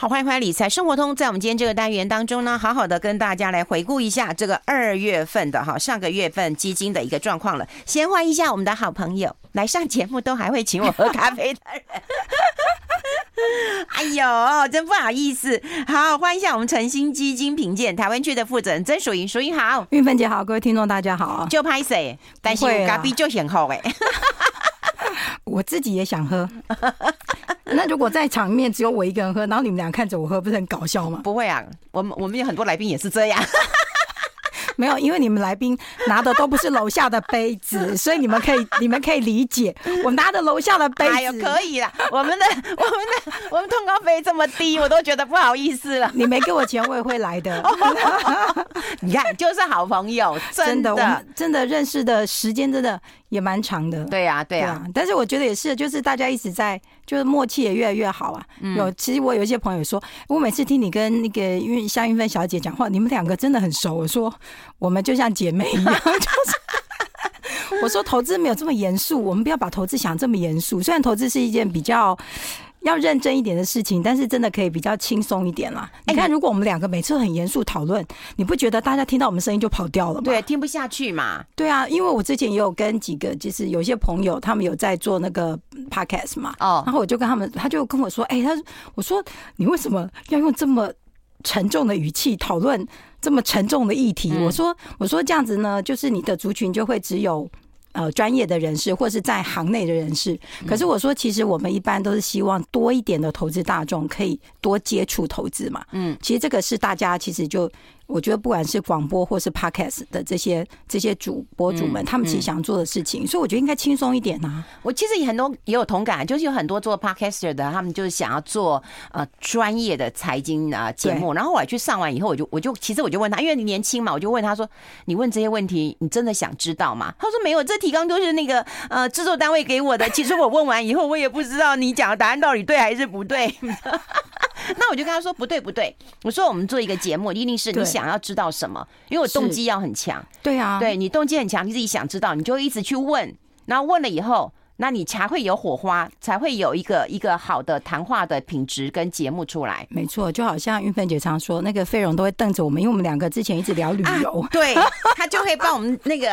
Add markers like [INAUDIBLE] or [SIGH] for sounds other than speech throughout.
好，欢迎回来理财生活通。在我们今天这个单元当中呢，好好的跟大家来回顾一下这个二月份的哈上个月份基金的一个状况了。先欢迎一下我们的好朋友来上节目都还会请我喝咖啡的人。哎呦，真不好意思。好，欢迎一下我们诚心基金评鉴台湾区的负责人曾淑云，淑云好，玉芬姐好，各位听众大家好。就拍谁？但是咖啡就很好哎。[LAUGHS] 我自己也想喝。[LAUGHS] 那如果在场面只有我一个人喝，然后你们俩看着我喝，不是很搞笑吗？不会啊，我们我们有很多来宾也是这样。[LAUGHS] 没有，因为你们来宾拿的都不是楼下的杯子，[LAUGHS] 所以你们可以你们可以理解。我拿的楼下的杯子，哎呦，可以啦。我们的我们的我们通告费这么低，我都觉得不好意思了。你没给我钱，我也会来的。你看，就是好朋友，真的，真的，我们真的认识的时间真的也蛮长的。对呀，对呀。但是我觉得也是，就是大家一直在，就是默契也越来越好啊。有，其实我有一些朋友说，我每次听你跟那个云夏云芬小姐讲话，你们两个真的很熟。我说。我们就像姐妹一样，[LAUGHS] 就是 [LAUGHS] 我说投资没有这么严肃，我们不要把投资想这么严肃。虽然投资是一件比较要认真一点的事情，但是真的可以比较轻松一点啦。你看，如果我们两个每次很严肃讨论，你不觉得大家听到我们声音就跑掉了吗？对，听不下去嘛。对啊，因为我之前也有跟几个，就是有些朋友，他们有在做那个 podcast 嘛。哦，然后我就跟他们，他就跟我说：“哎，他我说你为什么要用这么沉重的语气讨论？”这么沉重的议题，我说我说这样子呢，就是你的族群就会只有呃专业的人士或是在行内的人士。可是我说，其实我们一般都是希望多一点的投资大众可以多接触投资嘛。嗯，其实这个是大家其实就。我觉得不管是广播或是 podcast 的这些这些主播主们，他们其实想做的事情，所以我觉得应该轻松一点啊。我其实也很多也有同感，就是有很多做 podcaster 的，他们就是想要做呃专业的财经啊节目。然后我来去上完以后，我就我就其实我就问他，因为你年轻嘛，我就问他说：“你问这些问题，你真的想知道吗？”他说：“没有，这提纲都是那个呃制作单位给我的。其实我问完以后，我也不知道你讲的答案到底对还是不对。” [LAUGHS] 那我就跟他说：“不对，不对。”我说：“我们做一个节目，一定是你想。”要知道什么？因为我动机要很强。对啊，对你动机很强，你自己想知道，你就一直去问，然后问了以后。那你才会有火花，才会有一个一个好的谈话的品质跟节目出来。没错，就好像韵芬姐常说，那个费荣都会瞪着我们，因为我们两个之前一直聊旅游，啊、对，他就会帮我们那个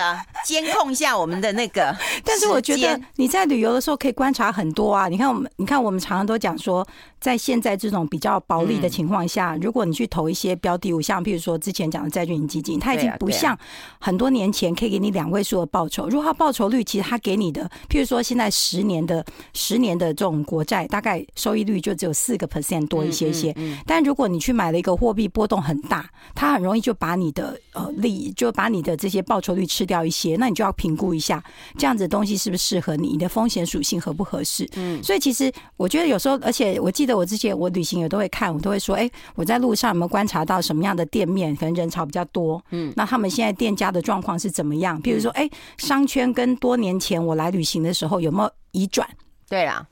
监控一下我们的那个。[LAUGHS] 但是我觉得你在旅游的时候可以观察很多啊。你看我们，你看我们常常都讲说，在现在这种比较薄利的情况下，嗯、如果你去投一些标的物，像譬如说之前讲的债券型基金，它已经不像很多年前可以给你两位数的报酬。如果它报酬率其实它给你的，譬如说现在十年的十年的这种国债，大概收益率就只有四个 percent 多一些些。但如果你去买了一个货币波动很大，它很容易就把你的呃利，就把你的这些报酬率吃掉一些。那你就要评估一下，这样子的东西是不是适合你，你的风险属性合不合适？嗯，所以其实我觉得有时候，而且我记得我之前我旅行也都会看，我都会说，哎，我在路上有没有观察到什么样的店面可能人潮比较多？嗯，那他们现在店家的状况是怎么样？比如说，哎，商圈跟多年前我来旅行的时候有没有？移转，对啦，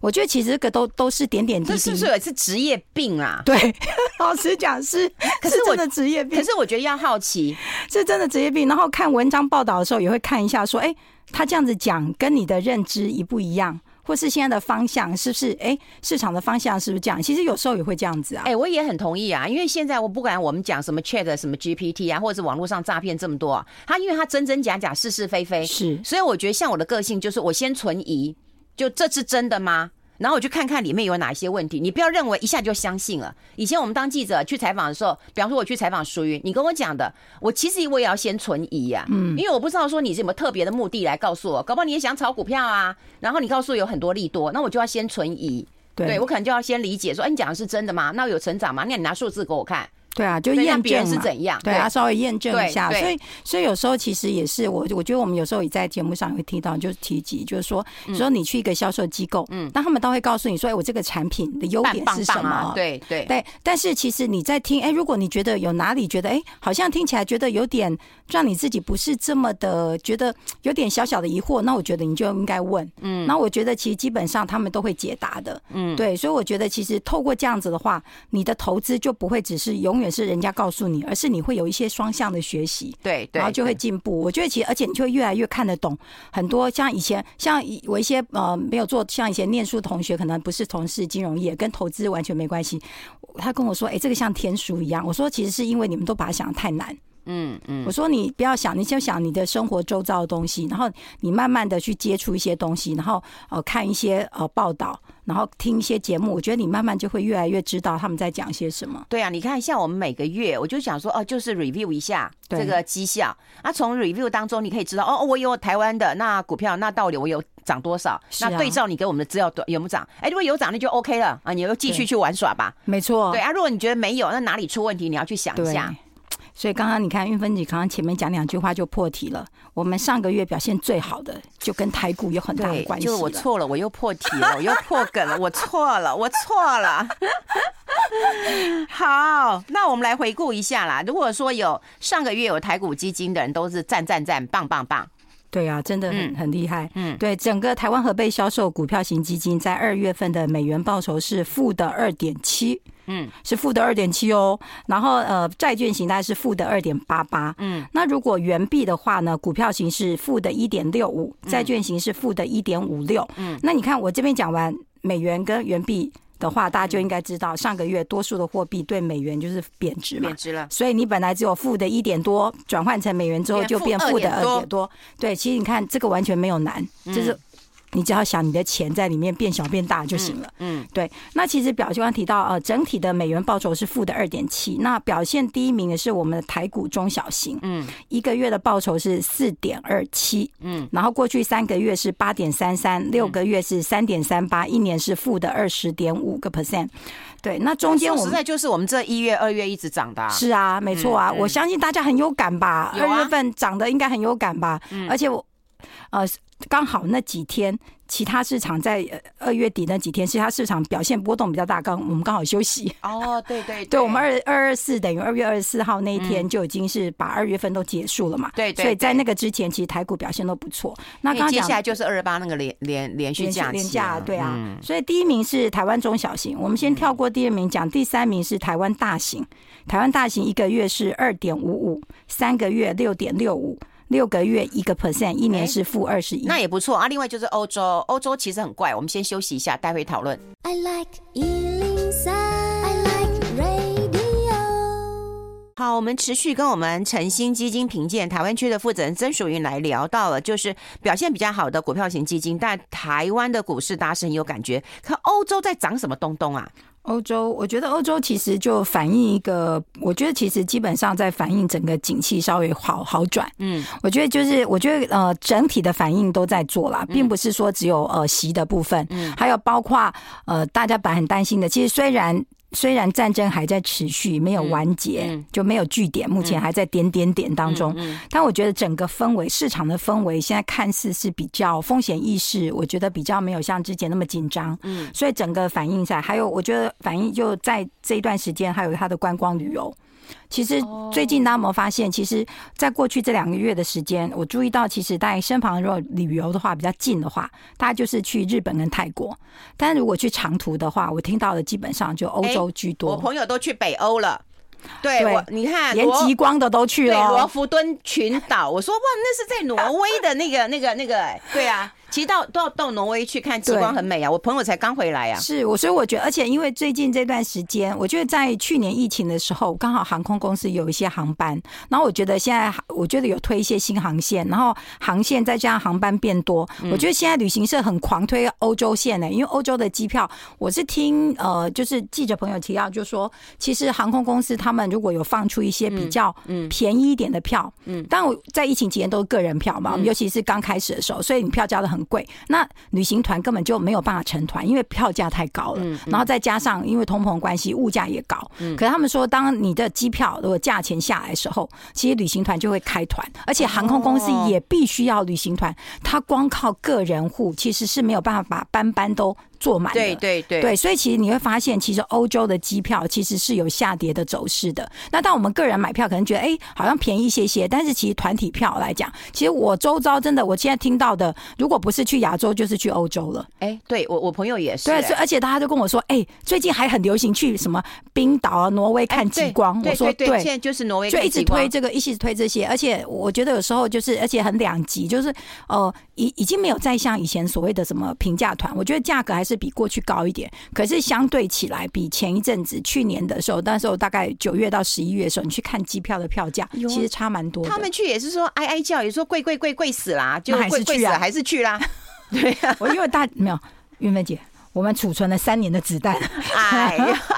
我觉得其实这个都都是点点滴滴，这是不是也是职业病啊？对，[LAUGHS] 老实讲是，可是真的职业病。可是我觉得要好奇，是真的职业病。然后看文章报道的时候，也会看一下，说，哎，他这样子讲，跟你的认知一不一样？或是现在的方向是不是？哎，市场的方向是不是这样？其实有时候也会这样子啊。哎，我也很同意啊，因为现在我不管我们讲什么 Chat 什么 GPT 啊，或者是网络上诈骗这么多啊，它因为它真真假假、是是非非，是，所以我觉得像我的个性就是我先存疑，就这是真的吗？然后我去看看里面有哪些问题，你不要认为一下就相信了。以前我们当记者去采访的时候，比方说我去采访淑云，你跟我讲的，我其实我也要先存疑呀，嗯，因为我不知道说你是有没有特别的目的来告诉我，搞不好你也想炒股票啊，然后你告诉我有很多利多，那我就要先存疑，对，我可能就要先理解说，哎，你讲的是真的吗？那有成长吗？那你拿数字给我看。对啊，就验证是怎样？对啊，稍微验证一下。所以，所以有时候其实也是我，我觉得我们有时候也在节目上会提到，就是提及，就是说，说你去一个销售机构，嗯，那他们都会告诉你说，哎，我这个产品的优点是什么？对对对。但是其实你在听，哎，如果你觉得有哪里觉得，哎，好像听起来觉得有点让你自己不是这么的觉得有点小小的疑惑，那我觉得你就应该问。嗯，那我觉得其实基本上他们都会解答的。嗯，对，所以我觉得其实透过这样子的话，你的投资就不会只是永远。远是人家告诉你，而是你会有一些双向的学习，对，对，然后就会进步。我觉得其实，而且你就会越来越看得懂很多。像以前，像我一些呃没有做，像以前念书同学，可能不是从事金融业，跟投资完全没关系。他跟我说：“哎，这个像天书一样。”我说：“其实是因为你们都把它想得太难。”嗯嗯，我说你不要想，你就想你的生活周遭的东西，然后你慢慢的去接触一些东西，然后呃看一些呃报道，然后听一些节目，我觉得你慢慢就会越来越知道他们在讲些什么。对啊，你看像我们每个月，我就想说哦，就是 review 一下这个绩效，啊，从 review 当中你可以知道哦，我有台湾的那股票，那到底我有涨多少？那对照你给我们的资料有没有涨？哎，如果有涨，那就 OK 了啊，你又继续去玩耍吧。没错。对啊，如果你觉得没有，那哪里出问题？你要去想一下。所以刚刚你看运芬姐刚刚前面讲两句话就破题了。我们上个月表现最好的，就跟台股有很大的关系。就是我错了，我又破题了，我又破梗了，我错了，我错了。[LAUGHS] 好，那我们来回顾一下啦。如果说有上个月有台股基金的人，都是赞赞赞，棒棒棒。对啊，真的很很厉害。嗯，对，整个台湾合备销售股票型基金在二月份的美元报酬是负的二点七。嗯，是负的二点七哦，然后呃，债券型大概是负的二点八八。嗯，那如果元币的话呢，股票型是负的一点六五，债券型是负的一点五六。嗯，那你看我这边讲完美元跟元币的话，大家就应该知道，上个月多数的货币对美元就是贬值嘛，贬值了。所以你本来只有负的一点多，转换成美元之后就变负的二点多。对，其实你看这个完全没有难，就是。你只要想你的钱在里面变小变大就行了。嗯，嗯对。那其实表现刚提到，呃，整体的美元报酬是负的二点七。那表现第一名的是我们的台股中小型，嗯，一个月的报酬是四点二七，嗯，然后过去三个月是八点三三，六个月是三点三八，一年是负的二十点五个 percent。对，那中间我们实在就是我们这一月、二月一直涨的。是啊，没错啊，我相信大家很有感吧？二月份涨的应该很有感吧？而且我，呃。刚好那几天，其他市场在二月底那几天，其他市场表现波动比较大。刚我们刚好休息。哦，对 [LAUGHS] 对对，对我们二二二四等于二月二十四号那一天就已经是把二月份都结束了嘛。对对。所以在那个之前，其实台股表现都不错。那刚刚接下来就是二十八那个连连连续假连假，对啊。所以第一名是台湾中小型，我们先跳过第二名讲，第三名是台湾大型。台湾大型一个月是二点五五，三个月六点六五。六个月一个 percent，一年是负二十一，那也不错啊。另外就是欧洲，欧洲其实很怪。我们先休息一下，待会讨论。I like 103, I like radio。好，我们持续跟我们诚心基金评鉴台湾区的负责人曾淑云来聊到了，就是表现比较好的股票型基金，但台湾的股市大家是很有感觉。可欧洲在涨什么东东啊？欧洲，我觉得欧洲其实就反映一个，我觉得其实基本上在反映整个景气稍微好好转。嗯，我觉得就是，我觉得呃，整体的反应都在做啦，并不是说只有呃息的部分，嗯，还有包括呃大家本来很担心的，其实虽然。虽然战争还在持续，没有完结，就没有据点，目前还在点点点当中。但我觉得整个氛围，市场的氛围，现在看似是比较风险意识，我觉得比较没有像之前那么紧张。嗯，所以整个反应在，还有我觉得反应就在这一段时间，还有它的观光旅游。其实最近大家有没有发现？其实，在过去这两个月的时间，我注意到，其实在身旁如果旅游的话比较近的话，大家就是去日本跟泰国。但是如果去长途的话，我听到的基本上就欧洲居多。我朋友都去北欧了。对，对我你看，连极光的都去了。罗弗敦群岛，我说哇，那是在挪威的那个、那个、那个，对啊。其实到都要到挪威去看极光很美啊！我朋友才刚回来啊。是我，所以我觉得，而且因为最近这段时间，我觉得在去年疫情的时候，刚好航空公司有一些航班，然后我觉得现在我觉得有推一些新航线，然后航线再加上航班变多，我觉得现在旅行社很狂推欧洲线呢、欸，因为欧洲的机票，我是听呃就是记者朋友提到，就说其实航空公司他们如果有放出一些比较便宜一点的票，嗯，但我在疫情期间都是个人票嘛，尤其是刚开始的时候，所以你票价都很。贵，那旅行团根本就没有办法成团，因为票价太高了。然后再加上因为通膨关系，物价也高。可是他们说，当你的机票如果价钱下来的时候，其实旅行团就会开团，而且航空公司也必须要旅行团。他光靠个人户其实是没有办法把班班都坐满的。对对对对，所以其实你会发现，其实欧洲的机票其实是有下跌的走势的。那当我们个人买票，可能觉得哎，好像便宜一些些，但是其实团体票来讲，其实我周遭真的，我现在听到的，如果不是去亚洲，就是去欧洲了。哎，对我我朋友也是，对，而且大家都跟我说，哎，最近还很流行去什么冰岛啊、挪威看极光。我说对，现在就是挪威，就一直推这个，一直推这些，而且我觉得有时候就是，而且很两极，就是呃，已已经没有再像以前所谓的什么平价团，我觉得价格还是比过去高一点，可是相对起来，比前一阵子去年的时候，那时候大概九月到十一月的时候，你去看机票的票价，其实差蛮多。他们去也是说哀哀叫，也说贵贵贵贵死啦，就还是去啊，还是去啦。[LAUGHS] 对呀，我因为大没有云芬姐，我们储存了三年的子弹，哎呀。[LAUGHS]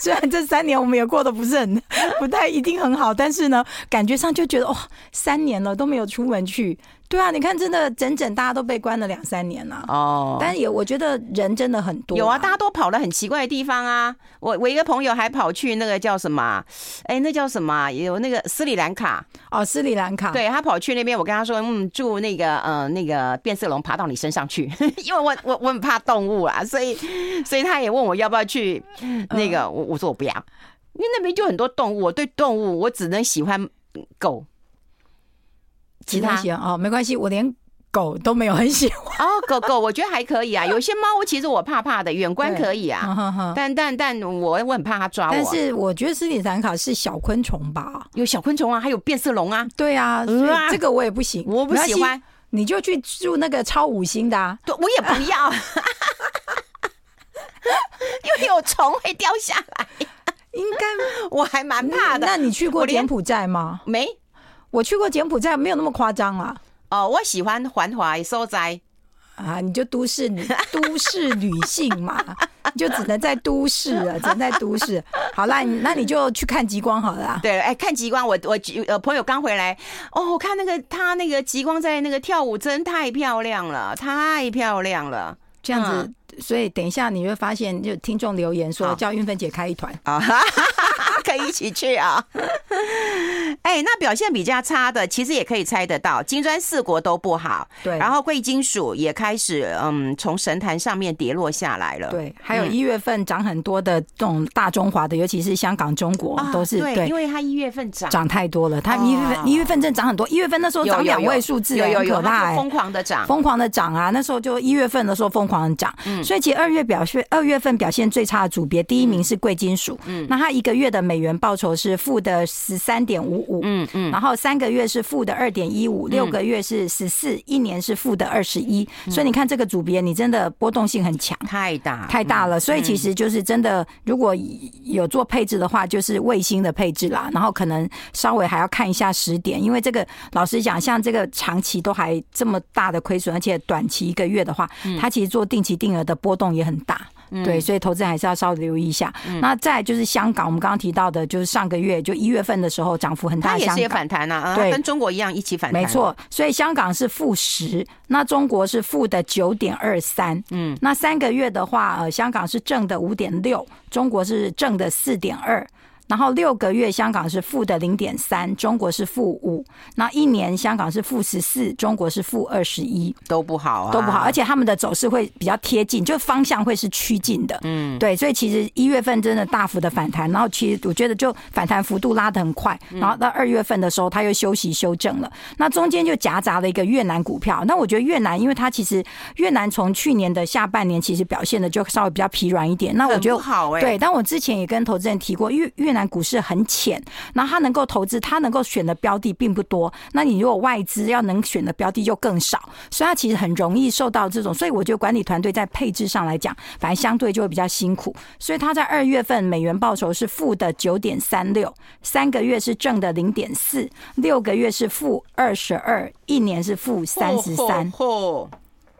虽然这三年我们也过得不是很不太一定很好，但是呢，感觉上就觉得哦，三年了都没有出门去。对啊，你看，真的整整大家都被关了两三年了哦。但是也我觉得人真的很多，有啊，大家都跑了很奇怪的地方啊。我我一个朋友还跑去那个叫什么？哎，那叫什么？有那个斯里兰卡哦，斯里兰卡。对，他跑去那边，我跟他说，嗯，住那个呃那个变色龙爬到你身上去，[LAUGHS] 因为我我我很怕动物啊，所以所以他也问我要不要去那个，我我说我不要，因为那边就很多动物，我对动物我只能喜欢狗。其他喜欢哦，没关系，我连狗都没有很喜欢哦。狗狗我觉得还可以啊，有些猫其实我怕怕的，远观可以啊，但但但我我很怕它抓我。但是我觉得斯里兰卡是小昆虫吧？有小昆虫啊，还有变色龙啊。对啊，这个我也不行，我不喜欢。你就去住那个超五星的啊，对，我也不要，[LAUGHS] 因为有虫会掉下来。应该我还蛮怕的。那你去过柬埔寨吗？没。我去过柬埔寨，没有那么夸张啊。哦，我喜欢繁华所在啊，你就都市女，[LAUGHS] 都市女性嘛，你就只能在都市了，只能在都市。好啦，那你就去看极光好了。对，哎，看极光，我我呃朋友刚回来，哦，我看那个他那个极光在那个跳舞，真太漂亮了，太漂亮了，这样子。嗯所以等一下你会发现，就听众留言说叫韵芬姐开一团啊，可以一起去啊。[LAUGHS] 哎，那表现比较差的，其实也可以猜得到，金砖四国都不好。对，然后贵金属也开始嗯从神坛上面跌落下来了。对，还有一月份涨很多的这种大中华的，尤其是香港、中国都是对，因为它一月份涨涨太多了，它一月份一月份正涨很多，一月份那时候涨两位数字，很可怕，疯狂的涨，疯狂的涨啊！那时候就一月份的时候疯狂的涨，嗯。所以其实二月表现，二月份表现最差的组别，第一名是贵金属，嗯，那它一个月的美元报酬是负的十三点五五，嗯嗯，然后三个月是负的二点一五，六个月是十四，一年是负的二十一，所以你看这个组别，你真的波动性很强，太大。太大了，所以其实就是真的，如果有做配置的话，就是卫星的配置啦，然后可能稍微还要看一下时点，因为这个老实讲，像这个长期都还这么大的亏损，而且短期一个月的话，它其实做定期定额的波动也。也很大，对，所以投资人还是要稍微留意一下。嗯、那再就是香港，我们刚刚提到的，就是上个月就一月份的时候涨幅很大，也是反弹啊，对，跟中国一样一起反弹，没错。所以香港是负十，那中国是负的九点二三，嗯，那三个月的话，呃，香港是正的五点六，中国是正的四点二。然后六个月香港是负的零点三，中国是负五。那一年香港是负十四，中国是负二十一，都不好啊，都不好。而且他们的走势会比较贴近，就方向会是趋近的。嗯，对，所以其实一月份真的大幅的反弹，然后其实我觉得就反弹幅度拉得很快。然后到二月份的时候，它又休息修正了。那中间就夹杂了一个越南股票。那我觉得越南，因为它其实越南从去年的下半年其实表现的就稍微比较疲软一点。那我觉得好哎，对。但我之前也跟投资人提过，越越南股市很浅，然后他能够投资，他能够选的标的并不多。那你如果外资要能选的标的就更少，所以他其实很容易受到这种。所以我觉得管理团队在配置上来讲，反正相对就会比较辛苦。所以他在二月份美元报酬是负的九点三六，三个月是正的零点四，六个月是负二十二，一年是负三十三。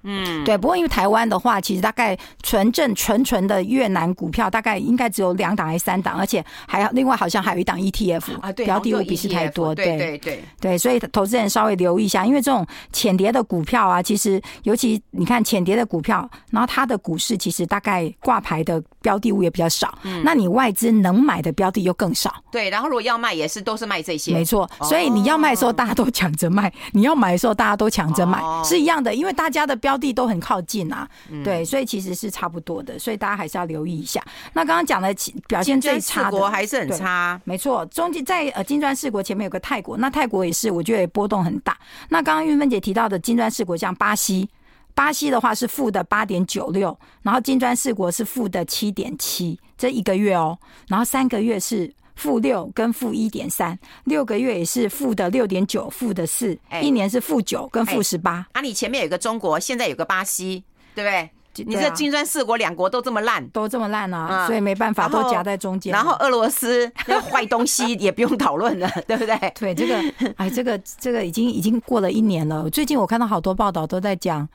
嗯，对，不过因为台湾的话，其实大概纯正纯纯的越南股票大概应该只有两档还是三档，而且还要另外好像还有一档 ETF 啊，对，标的物比是太多，对对对对，所以投资人稍微留意一下，因为这种浅碟的股票啊，其实尤其你看浅碟的股票，然后它的股市其实大概挂牌的标的物也比较少，嗯，那你外资能买的标的又更少，对，然后如果要卖也是都是卖这些，没错，所以你要卖的时候大家都抢着卖，你要买的时候大家都抢着买，是一样的，因为大家的标标的都很靠近啊，对，所以其实是差不多的，所以大家还是要留意一下。那刚刚讲的表现最差的国还是很差，没错。中间在呃金砖四国前面有个泰国，那泰国也是我觉得也波动很大。那刚刚玉芬姐提到的金砖四国像巴西。巴西的话是负的八点九六，然后金砖四国是负的七点七，这一个月哦，然后三个月是负六跟负一点三，六个月也是负的六点九，负的四，一年是负九跟负十八。啊，你前面有个中国，现在有个巴西，对不对？你这金砖四国两国都这么烂，都这么烂啊，所以没办法，都夹在中间。然后俄罗斯那坏东西 [LAUGHS] 也不用讨论了，对不对？对，这个哎，这个这个已经已经过了一年了。最近我看到好多报道都在讲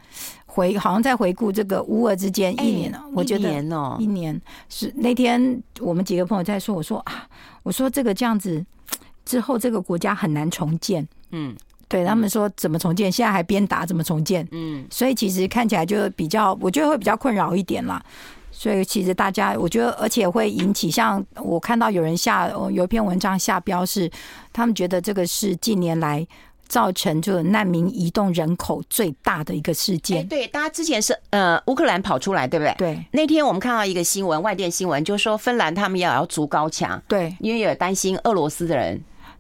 回，好像在回顾这个乌俄之间一年了。我觉得一年是那天我们几个朋友在说，我说啊，我说这个这样子之后，这个国家很难重建。嗯。对他们说怎么重建，现在还边打怎么重建，嗯，所以其实看起来就比较，我觉得会比较困扰一点啦。所以其实大家，我觉得而且会引起，像我看到有人下有一篇文章下标是，他们觉得这个是近年来造成就难民移动人口最大的一个事件。对，大家之前是呃乌克兰跑出来，对不对？对。那天我们看到一个新闻，外电新闻，就是说芬兰他们也要筑高墙，对，因为有担心俄罗斯的人。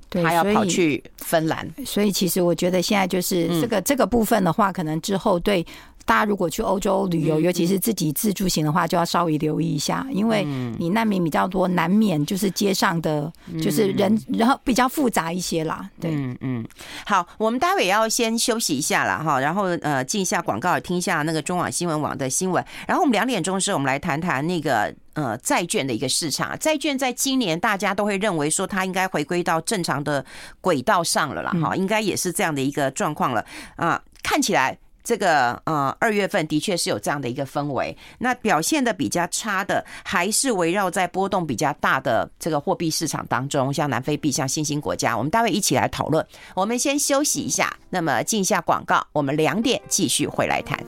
他要跑去芬兰，所以其实我觉得现在就是这个这个部分的话，可能之后对大家如果去欧洲旅游，尤其是自己自助行的话，就要稍微留意一下，因为你难民比较多，难免就是街上的就是人，然后比较复杂一些啦。对，嗯嗯。好，我们待会要先休息一下了哈，然后呃进一下广告，听一下那个中网新闻网的新闻，然后我们两点钟时我们来谈谈那个。呃，债券的一个市场，债券在今年大家都会认为说它应该回归到正常的轨道上了啦，哈，应该也是这样的一个状况了啊。看起来这个呃二月份的确是有这样的一个氛围，那表现的比较差的还是围绕在波动比较大的这个货币市场当中，像南非币，像新兴国家，我们待会一起来讨论。我们先休息一下，那么进一下广告，我们两点继续回来谈。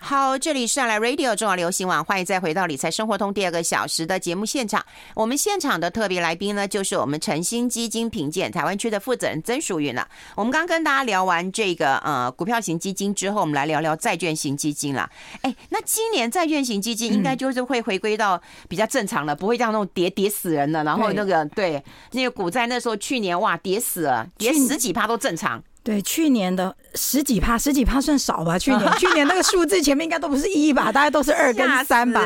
好，这里是来 Radio 中华流行网，欢迎再回到理财生活通第二个小时的节目现场。我们现场的特别来宾呢，就是我们晨星基金评鉴台湾区的负责人曾淑云了。我们刚跟大家聊完这个呃股票型基金之后，我们来聊聊债券型基金了。哎，那今年债券型基金应该就是会回归到比较正常了，不会像那种跌跌死人了。然后那个对那个股债那时候去年哇跌死了，跌十几趴都正常。对，去年的十几趴，十几趴算少吧？去年 [LAUGHS] 去年那个数字前面应该都不是一吧？大概都是二跟三吧？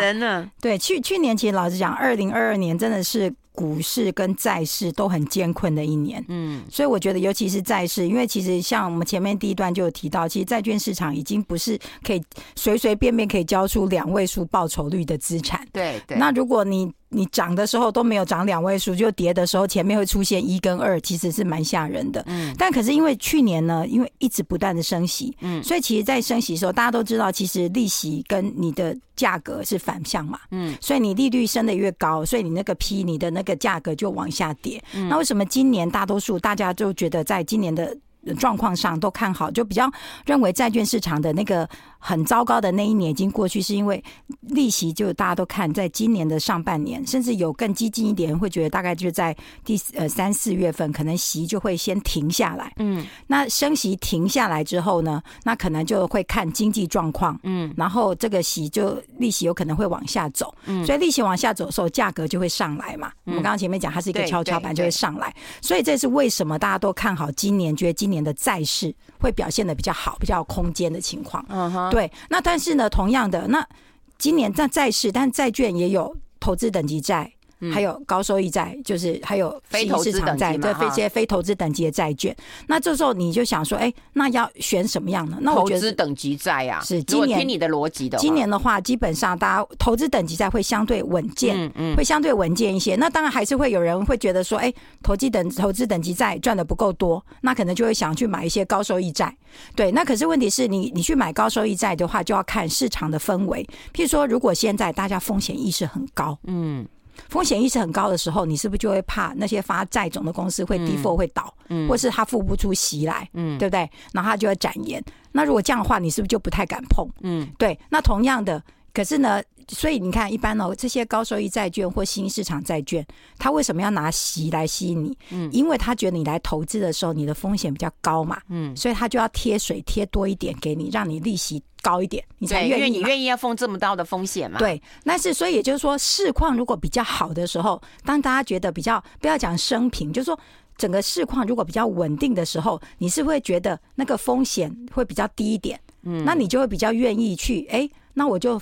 对，去去年其实老实讲，二零二二年真的是。股市跟债市都很艰困的一年，嗯，所以我觉得，尤其是债市，因为其实像我们前面第一段就有提到，其实债券市场已经不是可以随随便便可以交出两位数报酬率的资产，对对。那如果你你涨的时候都没有涨两位数，就跌的时候前面会出现一跟二，其实是蛮吓人的，嗯。但可是因为去年呢，因为一直不断的升息，嗯，所以其实，在升息的时候，大家都知道，其实利息跟你的价格是反向嘛，嗯，所以你利率升得越高，所以你那个 P 你的那个价格就往下跌。那为什么今年大多数大家就觉得在今年的状况上都看好，就比较认为债券市场的那个。很糟糕的那一年已经过去，是因为利息就大家都看，在今年的上半年，甚至有更激进一点，会觉得大概就在第呃三四月份，可能息就会先停下来。嗯，那升息停下来之后呢，那可能就会看经济状况。嗯，然后这个息就利息有可能会往下走。嗯，所以利息往下走的时候，价格就会上来嘛。我们刚刚前面讲，它是一个跷跷板，就会上来。所以这是为什么大家都看好今年，觉得今年的债市会表现的比较好，比较有空间的情况。嗯哼。对，那但是呢，同样的，那今年在债市，但债券也有投资等级债。还有高收益债，就是还有非投资等债，对，非些非投资等级的债券。那这时候你就想说，哎，那要选什么样的？那我觉得投资等级债啊，是今年听你的逻辑的。今年的话，基本上大家投资等级债会相对稳健，嗯嗯，会相对稳健一些。那当然还是会有人会觉得说，哎，投机等投资等级债赚的不够多，那可能就会想去买一些高收益债。对，那可是问题是你你去买高收益债的话，就要看市场的氛围。譬如说，如果现在大家风险意识很高，嗯。风险意识很高的时候，你是不是就会怕那些发债种的公司会 default 会倒，嗯，或是他付不出息来，嗯，对不对？然后他就会展延。那如果这样的话，你是不是就不太敢碰？嗯，对。那同样的，可是呢，所以你看，一般哦，这些高收益债券或新兴市场债券，它为什么要拿息来吸引你？嗯，因为他觉得你来投资的时候，你的风险比较高嘛。嗯，所以他就要贴水贴多一点给你，让你利息高一点，你才愿意。因为你愿意要付这么高的风险嘛。对，那是所以也就是说，市况如果比较好的时候，当大家觉得比较不要讲升平，就是说整个市况如果比较稳定的时候，你是会觉得那个风险会比较低一点。嗯，那你就会比较愿意去哎，那我就。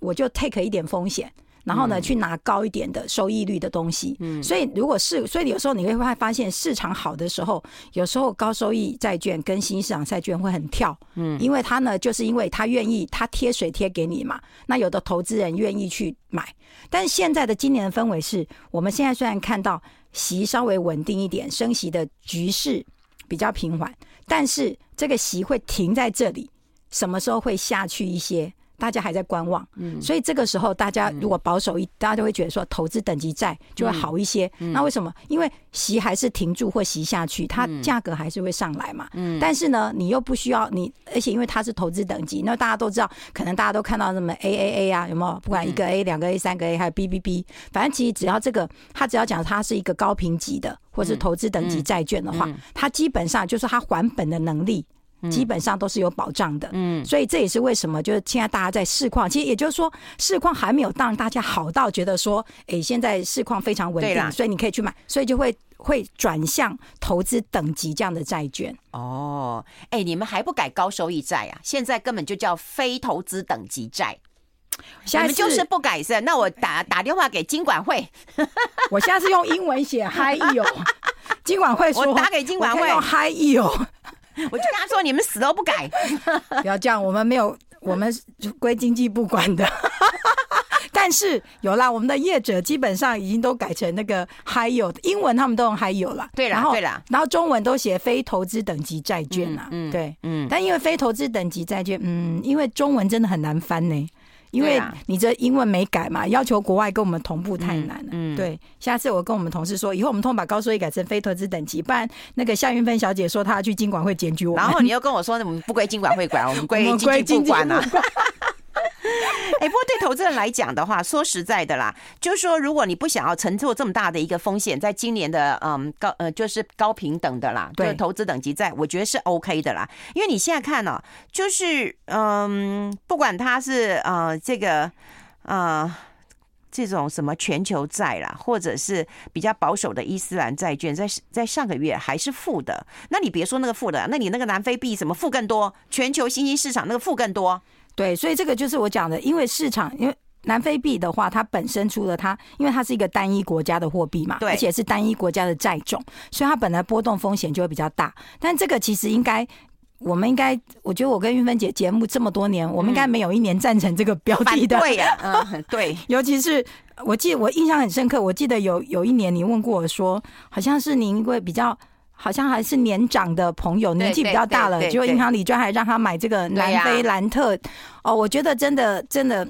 我就 take 一点风险，然后呢，去拿高一点的收益率的东西。嗯，所以如果是，所以有时候你会发现市场好的时候，有时候高收益债券跟新市场债券会很跳。嗯，因为他呢，就是因为他愿意，他贴水贴给你嘛。那有的投资人愿意去买，但是现在的今年的氛围是，我们现在虽然看到息稍微稳定一点，升息的局势比较平缓，但是这个息会停在这里，什么时候会下去一些？大家还在观望，嗯，所以这个时候大家如果保守一，嗯、大家就会觉得说投资等级债就会好一些。嗯、那为什么？因为息还是停住或息下去，它价格还是会上来嘛。嗯，但是呢，你又不需要你，而且因为它是投资等级，那大家都知道，可能大家都看到什么 A A A 啊，有没有？不管一个 A、两个 A、三个 A，还有 B B B，反正其实只要这个，它只要讲它是一个高评级的，或是投资等级债券的话，它基本上就是它还本的能力。基本上都是有保障的，嗯，所以这也是为什么，就是现在大家在市况，其实也就是说，市况还没有让大家好到觉得说，哎，现在市况非常稳定，所以你可以去买，所以就会会转向投资等级这样的债券。哦，哎，你们还不改高收益债啊？现在根本就叫非投资等级债，你们就是不改善？那我打打电话给金管会，我现在是用英文写 [LAUGHS] high yield，金管会说，我打给金管会 high yield。[LAUGHS] 我就跟他说：“你们死都不改，[LAUGHS] 不要这样。我们没有，我们归经济部管的。[LAUGHS] 但是有啦，我们的业者基本上已经都改成那个 high yield，英文他们都用 high yield 了。对啦，对啦，然后中文都写非投资等级债券啦。嗯，对，嗯。但因为非投资等级债券，嗯，因为中文真的很难翻呢。”因为你这英文没改嘛，要求国外跟我们同步太难了。嗯，嗯对，下次我跟我们同事说，以后我们通把高收益改成非投资等级，不然那个夏云芬小姐说她要去金管会检举我。然后你又跟我说，我们不归金管会管，我们归 [LAUGHS] 经济部管了。[LAUGHS] 哎、欸，不过对投资人来讲的话，说实在的啦，就是说，如果你不想要承受这么大的一个风险，在今年的嗯高呃就是高平等的啦，对，投资等级债，我觉得是 OK 的啦。因为你现在看呢、喔，就是嗯，不管它是呃这个呃这种什么全球债啦，或者是比较保守的伊斯兰债券，在在上个月还是负的。那你别说那个负的，那你那个南非币什么负更多？全球新兴市场那个负更多。对，所以这个就是我讲的，因为市场，因为南非币的话，它本身除了它，因为它是一个单一国家的货币嘛，对，而且是单一国家的债种，所以它本来波动风险就会比较大。但这个其实应该，我们应该，我觉得我跟玉芬姐节目这么多年，我们应该没有一年赞成这个标的的。对呀，嗯，[LAUGHS] 对。尤其是我记得我印象很深刻，我记得有有一年你问过我说，好像是您会比较。好像还是年长的朋友，年纪比较大了，结果银行理专还让他买这个南非兰特。哦，我觉得真的真的。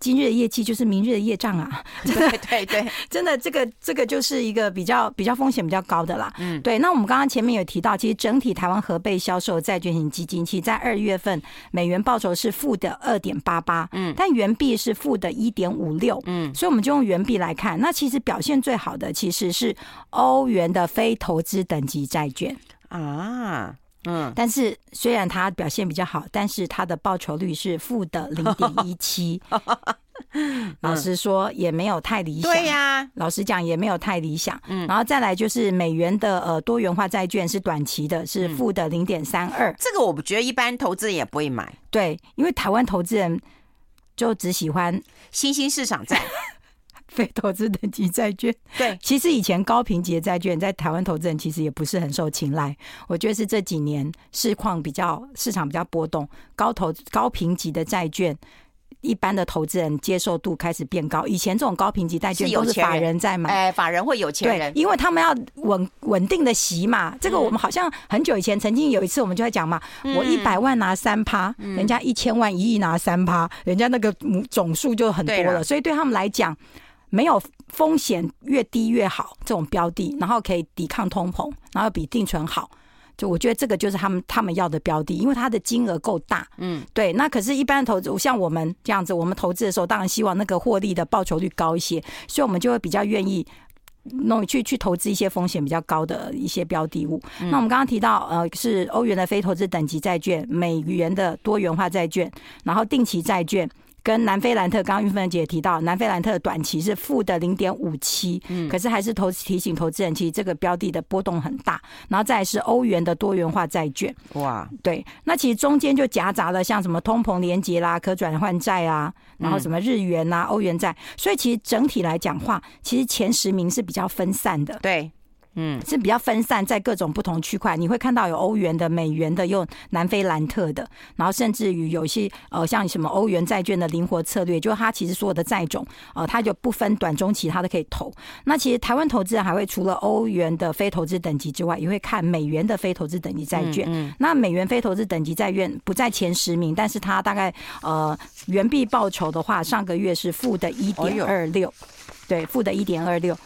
今日的业绩就是明日的业障啊！对 [LAUGHS] 对对，[LAUGHS] 真的，这个这个就是一个比较比较风险比较高的啦。嗯，对。那我们刚刚前面有提到，其实整体台湾合备销售债券型基金，其实在二月份美元报酬是负的二点八八，嗯，但元币是负的一点五六，嗯，所以我们就用元币来看，那其实表现最好的其实是欧元的非投资等级债券啊。嗯，但是虽然他表现比较好，但是他的报酬率是负的零点一七。[LAUGHS] 老实说，也没有太理想。对呀，老实讲也没有太理想。嗯，然后再来就是美元的呃多元化债券是短期的，是负的零点三二。这个我不觉得一般投资人也不会买。对，因为台湾投资人就只喜欢新兴市场债。[LAUGHS] 非投资等级债券，对，[LAUGHS] 其实以前高评级的债券在台湾投资人其实也不是很受青睐。我觉得是这几年市况比较市场比较波动，高投高评级的债券，一般的投资人接受度开始变高。以前这种高评级债券都是法人在买，哎，法人会有钱人，对，因为他们要稳稳定的息嘛。这个我们好像很久以前曾经有一次我们就在讲嘛，我一百万拿三趴，人家一千万一亿拿三趴，人家那个总数就很多了，所以对他们来讲。没有风险越低越好，这种标的，然后可以抵抗通膨，然后比定存好，就我觉得这个就是他们他们要的标的，因为它的金额够大。嗯，对。那可是，一般的投资，像我们这样子，我们投资的时候，当然希望那个获利的报酬率高一些，所以我们就会比较愿意弄去去投资一些风险比较高的一些标的物。那我们刚刚提到，呃，是欧元的非投资等级债券、美元的多元化债券，然后定期债券。跟南非兰特，刚刚玉芬姐也提到，南非兰特短期是负的零点五七，嗯，可是还是投提醒投资人，其实这个标的的波动很大。然后再来是欧元的多元化债券，哇，对，那其实中间就夹杂了像什么通膨连结啦、可转换债啊，然后什么日元啊、欧元债，所以其实整体来讲话，其实前十名是比较分散的，对。嗯，是比较分散在各种不同区块，你会看到有欧元的、美元的，有南非兰特的，然后甚至于有一些呃，像什么欧元债券的灵活策略，就它其实所有的债种呃，它就不分短中期，它都可以投。那其实台湾投资人还会除了欧元的非投资等级之外，也会看美元的非投资等级债券。嗯，嗯，那美元非投资等级债券不在前十名，但是它大概呃，元币报酬的话，上个月是负的一点二六，对，负的一点二六。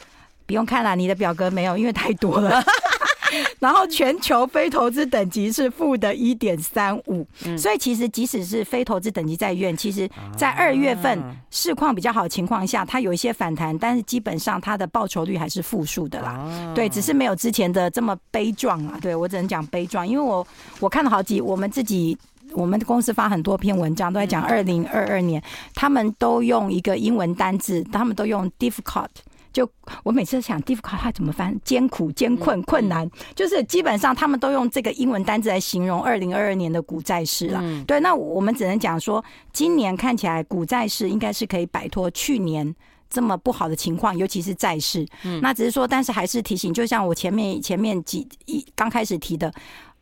不用看了，你的表格没有，因为太多了。[LAUGHS] 然后全球非投资等级是负的一点三五，所以其实即使是非投资等级在院，其实在二月份市况比较好的情况下，它有一些反弹，但是基本上它的报酬率还是负数的啦。对，只是没有之前的这么悲壮啊。对，我只能讲悲壮，因为我我看了好几，我们自己我们的公司发很多篇文章都在讲二零二二年，他们都用一个英文单字，他们都用 difficult。就我每次想 difficult 它怎么翻？艰苦、艰困、困难，就是基本上他们都用这个英文单字来形容二零二二年的股债市了。对，那我们只能讲说，今年看起来股债市应该是可以摆脱去年这么不好的情况，尤其是债市。那只是说，但是还是提醒，就像我前面前面几一刚开始提的。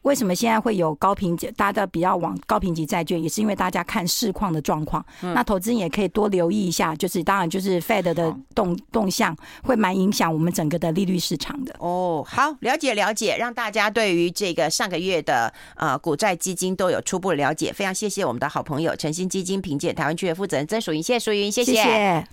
为什么现在会有高评级？大家比较往高评级债券，也是因为大家看市况的状况。嗯、那投资人也可以多留意一下，就是当然就是 Fed 的动动向会蛮影响我们整个的利率市场的。哦，好，了解了解，让大家对于这个上个月的呃股债基金都有初步了解。非常谢谢我们的好朋友诚心基金评鉴台湾区的负责人曾淑云，谢谢淑云，谢谢。谢谢